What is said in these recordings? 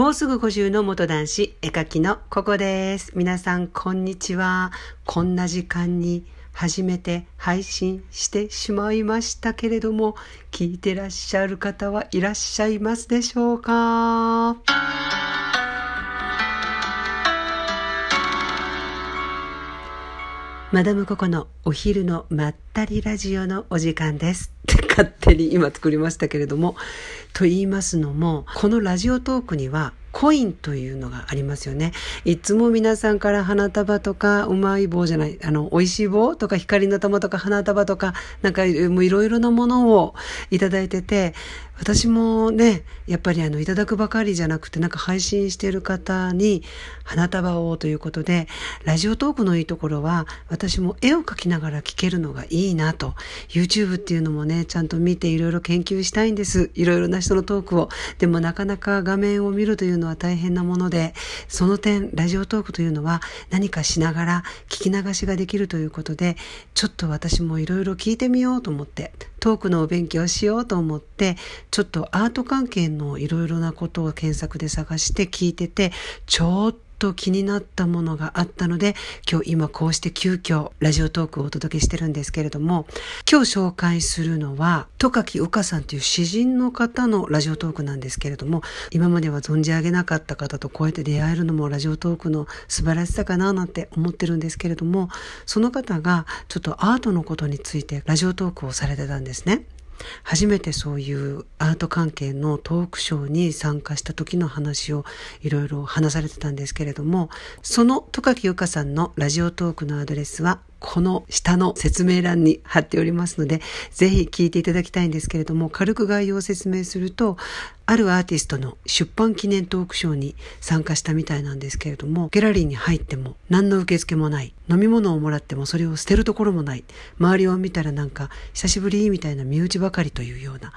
もうすぐ50の元男子、絵描きのここです。皆さん、こんにちは。こんな時間に初めて配信してしまいましたけれども、聞いてらっしゃる方はいらっしゃいますでしょうか？マダムココのお昼のまったりラジオのお時間です。勝手に今作りましたけれども。と言いますのも、このラジオトークにはコインというのがありますよね。いつも皆さんから花束とか、うまい棒じゃない、あの、美味しい棒とか、光の玉とか、花束とか、なんか、もういろいろなものをいただいてて、私もね、やっぱりあの、いただくばかりじゃなくて、なんか配信してる方に花束をということで、ラジオトークのいいところは、私も絵を描きながら聞けるのがいいなと。YouTube っていうのもね、ちゃんと見ていろいろ研究したいんです。いろいろな人のトークを。でもなかなか画面を見るというのは大変なもので、その点、ラジオトークというのは何かしながら聞き流しができるということで、ちょっと私もいろいろ聞いてみようと思って、トークのお勉強しようと思って、ちょっとアート関係のいろいろなことを検索で探して聞いてて、ちょっとと気になったものがあったので、今日今こうして急遽ラジオトークをお届けしてるんですけれども、今日紹介するのは、戸垣うかさんという詩人の方のラジオトークなんですけれども、今までは存じ上げなかった方とこうやって出会えるのもラジオトークの素晴らしさかななんて思ってるんですけれども、その方がちょっとアートのことについてラジオトークをされてたんですね。初めてそういうアート関係のトークショーに参加した時の話をいろいろ話されてたんですけれども、その戸垣ゆかさんのラジオトークのアドレスはこの下の説明欄に貼っておりますので、ぜひ聞いていただきたいんですけれども、軽く概要を説明すると、あるアーティストの出版記念トークショーに参加したみたいなんですけれども、ギャラリーに入っても何の受付もない。飲み物をもらってもそれを捨てるところもない。周りを見たらなんか久しぶりみたいな身内ばかりというような、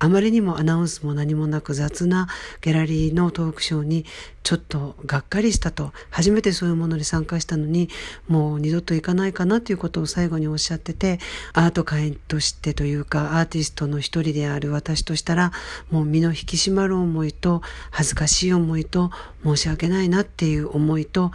あまりにもアナウンスも何もなく雑なギャラリーのトークショーにちょっとがっかりしたと、初めてそういうものに参加したのに、もう二度と行かないかなということを最後におっしゃってて、アート界としてというか、アーティストの一人である私としたら、もう身の引き締まる思いと、恥ずかしい思いと、申し訳ないなっていう思いと、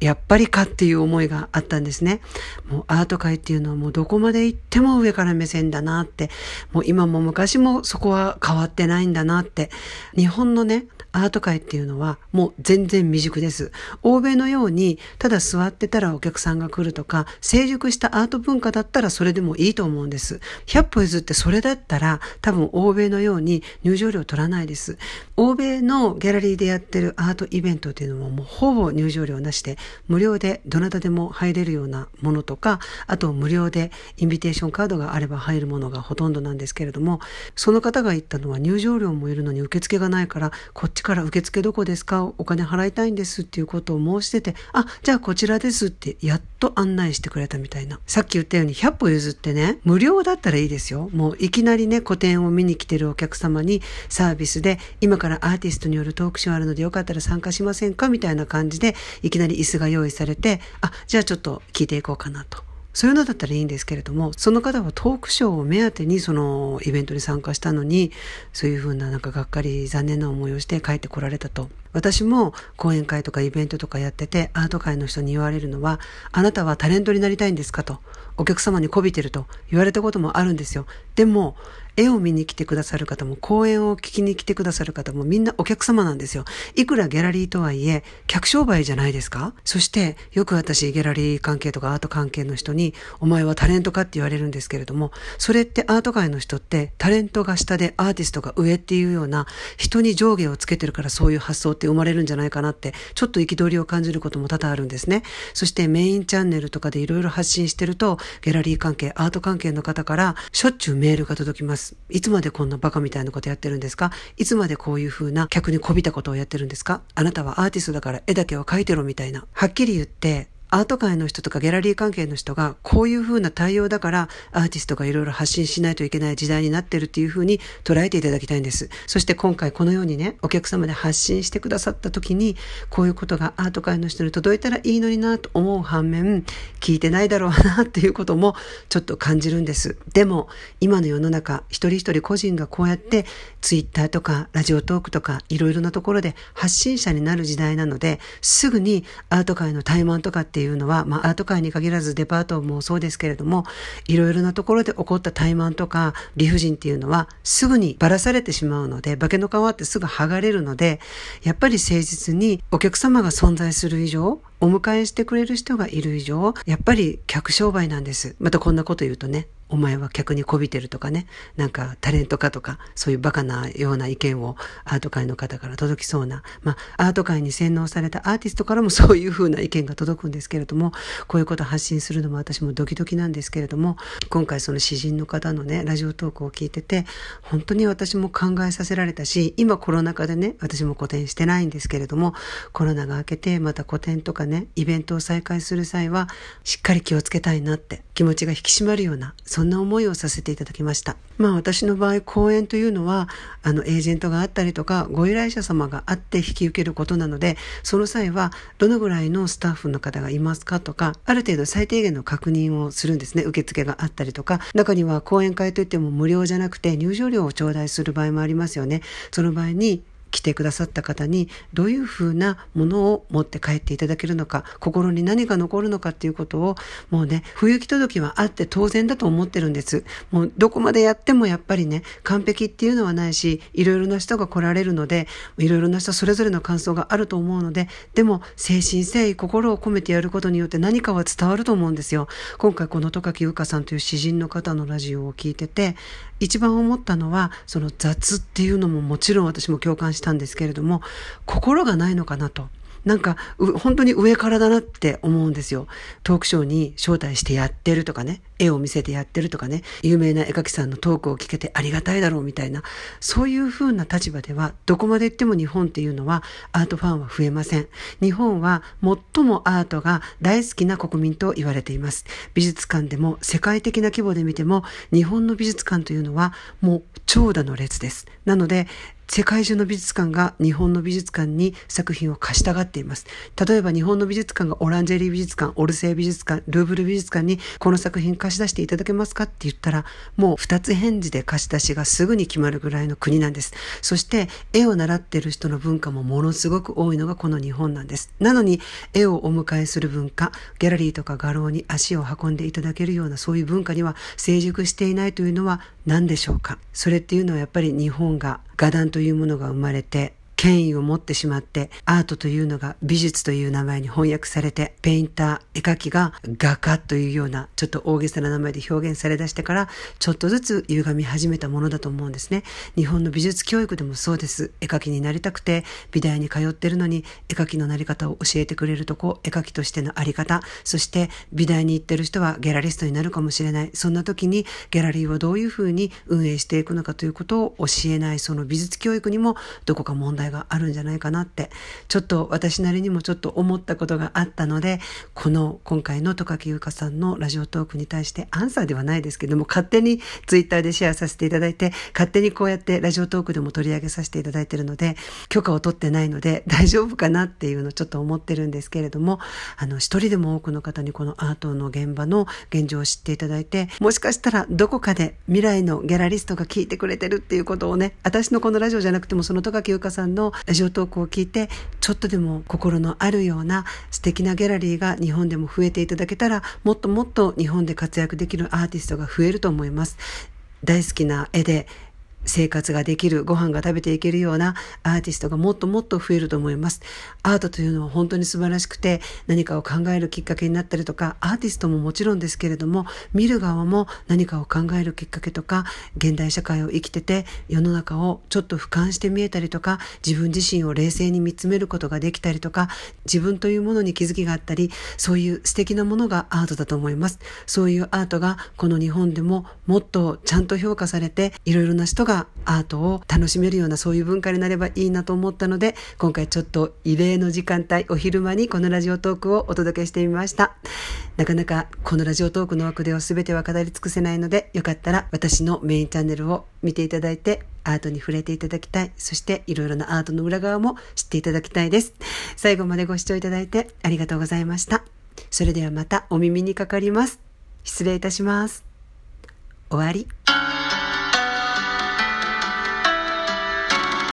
やっぱりかっていう思いがあったんですね。もうアート界っていうのはもうどこまで行っても上から目線だなって、もう今も昔もそこは変わってないんだなって、日本のね、アート界っていうのはもう全然未熟です。欧米のようにただ座ってたらお客さんが来るとか、成熟したアート文化だったらそれでもいいと思うんです。100歩譲ってそれだったら多分欧米のように入場料取らないです。欧米のギャラリーでやってるアートイベントっていうのももうほぼ入場料なしで無料でどなたでも入れるようなものとか、あと無料でインビテーションカードがあれば入るものがほとんどなんですけれども、その方が言ったのは入場料もいるのに受付がないからこっちから受付どこですか？お金払いたいんですっていうことを申してて、あ、じゃあこちらですってやっと案内してくれたみたいな。さっき言ったように100歩譲ってね、無料だったらいいですよ。もういきなりね、個展を見に来てるお客様にサービスで、今からアーティストによるトークショーあるのでよかったら参加しませんか？みたいな感じで、いきなり椅子が用意されて、あ、じゃあちょっと聞いていこうかなと。そういうのだったらいいんですけれども、その方はトークショーを目当てにそのイベントに参加したのに、そういうふうななんかがっかり残念な思いをして帰ってこられたと。私も講演会とかイベントとかやってて、アート界の人に言われるのは、あなたはタレントになりたいんですかと。お客様に媚びてると言われたこともあるんですよ。でも、絵を見に来てくださる方も、講演を聞きに来てくださる方もみんなお客様なんですよ。いくらギャラリーとはいえ、客商売じゃないですか？そして、よく私、ギャラリー関係とかアート関係の人に、お前はタレントかって言われるんですけれども、それってアート界の人って、タレントが下でアーティストが上っていうような、人に上下をつけてるからそういう発想って生まれるんじゃないかなって、ちょっと憤りを感じることも多々あるんですね。そしてメインチャンネルとかでいろいろ発信してると、ギャラリー関係、アート関係の方から、しょっちゅうメールが届きます。いつまでこんなバカみたいなことやってるんですか？いつまでこういう風な客にこびたことをやってるんですか？あなたはアーティストだから絵だけは描いてろみたいな。はっきり言って、アート界の人とかギャラリー関係の人がこういう風な対応だからアーティストがいろいろ発信しないといけない時代になってるっていう風に捉えていただきたいんです。そして今回このようにね、お客様で発信してくださった時にこういうことがアート界の人に届いたらいいのになと思う反面、聞いてないだろうなっていうこともちょっと感じるんです。でも今の世の中一人一人個人がこうやってツイッターとかラジオトークとかいろいろなところで発信者になる時代なので、すぐにアート界の怠慢とかっていういうのは、まあアート界に限らずデパートもそうですけれども、いろいろなところで起こった怠慢とか理不尽っていうのはすぐにばらされてしまうので、化けの皮ってすぐ剥がれるので、やっぱり誠実にお客様が存在する以上、お迎えしてくれる人がいる以上、やっぱり客商売なんです。またこんなこと言うとね、お前は客にこびてるとかね、なんかタレントかとか、そういうバカなような意見をアート界の方から届きそうな、まあ、アート界に洗脳されたアーティストからも そういうふうな意見が届くんですけれども、こういうことを発信するのも私もドキドキなんですけれども、今回その詩人の方のね、ラジオトークを聞いてて、本当に私も考えさせられたし、今コロナ禍でね、私も個展してないんですけれども、コロナが明けてまた個展とかね、イベントを再開する際は、しっかり気をつけたいなって気持ちが引き締まるような、そんな思いをさせていただきました。まあ私の場合、講演というのは、あの、エージェントがあったりとか、ご依頼者様があって引き受けることなので、その際は、どのぐらいのスタッフの方がいますかとか、ある程度最低限の確認をするんですね。受付があったりとか、中には講演会といっても無料じゃなくて入場料を頂戴する場合もありますよね。その場合に、来てくださった方にどういうふうなものを持って帰っていただけるのか心に何が残るのかっていうことをもうね不行き届きはあって当然だと思ってるんです。もうどこまでやってもやっぱりね完璧っていうのはないしいろいろな人が来られるのでいろいろな人それぞれの感想があると思うのででも誠心誠意心を込めてやることによって何かは伝わると思うんですよ。今回この戸垣優香さんという詩人の方のラジオを聞いてて一番思ったのはその雑っていうのももちろん私も共感したたんですけれども心がないのかなと。なんか、本当に上からだなって思うんですよ。トークショーに招待してやってるとかね、絵を見せてやってるとかね、有名な絵描きさんのトークを聞けてありがたいだろうみたいな、そういう風な立場では、どこまで行っても日本っていうのはアートファンは増えません。日本は最もアートが大好きな国民と言われています。美術館でも世界的な規模で見ても、日本の美術館というのはもう長蛇の列です。なので、世界中の美術館が日本の美術館に作品を貸したがっています。例えば日本の美術館がオランジェリー美術館、オルセイ美術館、ルーブル美術館にこの作品貸し出していただけますかって言ったら、もう二つ返事で貸し出しがすぐに決まるぐらいの国なんです。そして絵を習っている人の文化もものすごく多いのがこの日本なんです。なのに絵をお迎えする文化、ギャラリーとか画廊に足を運んでいただけるようなそういう文化には成熟していないというのは何でしょうか？それっていうのはやっぱり日本が画壇というものが生まれて権威を持ってしまってアートというのが美術という名前に翻訳されてペインター絵描きが画家というようなちょっと大げさな名前で表現されだしてからちょっとずつ歪み始めたものだと思うんですね。日本の美術教育でもそうです。絵描きになりたくて美大に通ってるのに絵描きのなり方を教えてくれるとこ絵描きとしてのあり方そして美大に行ってる人はギャラリストになるかもしれない。そんな時にギャラリーをどういうふうに運営していくのかということを教えないその美術教育にもどこか問題ががあるんじゃないかなってちょっと私なりにもちょっと思ったことがあったのでこの今回の戸垣優香さんのラジオトークに対してアンサーではないですけども勝手にツイッターでシェアさせていただいて勝手にこうやってラジオトークでも取り上げさせていただいているので許可を取ってないので大丈夫かなっていうのをちょっと思ってるんですけれどもあの一人でも多くの方にこのアートの現場の現状を知っていただいてもしかしたらどこかで未来のギャラリストが聞いてくれてるっていうことをね私のこのラジオじゃなくてもその戸垣優香さんのラジオトークを聞いてちょっとでも心のあるような素敵なギャラリーが日本でも増えていただけたらもっともっと日本で活躍できるアーティストが増えると思います。大好きな絵で生活ができる、ご飯が食べていけるようなアーティストがもっともっと増えると思います。アートというのは本当に素晴らしくて何かを考えるきっかけになったりとか、アーティストももちろんですけれども、見る側も何かを考えるきっかけとか、現代社会を生きてて世の中をちょっと俯瞰して見えたりとか、自分自身を冷静に見つめることができたりとか、自分というものに気づきがあったり、そういう素敵なものがアートだと思います。そういうアートがこの日本でももっとちゃんと評価されて、いろいろな人がアートを楽しめるようなそういう文化になればいいなと思ったので、今回ちょっと異例の時間帯、お昼間にこのラジオトークをお届けしてみました。なかなかこのラジオトークの枠では全ては語り尽くせないので、よかったら私のメインチャンネルを見ていただいて、アートに触れていただきたい。そしていろいろなアートの裏側も知っていただきたいです。最後までご視聴いただいてありがとうございました。それではまたお耳にかかります。失礼いたします。終わり。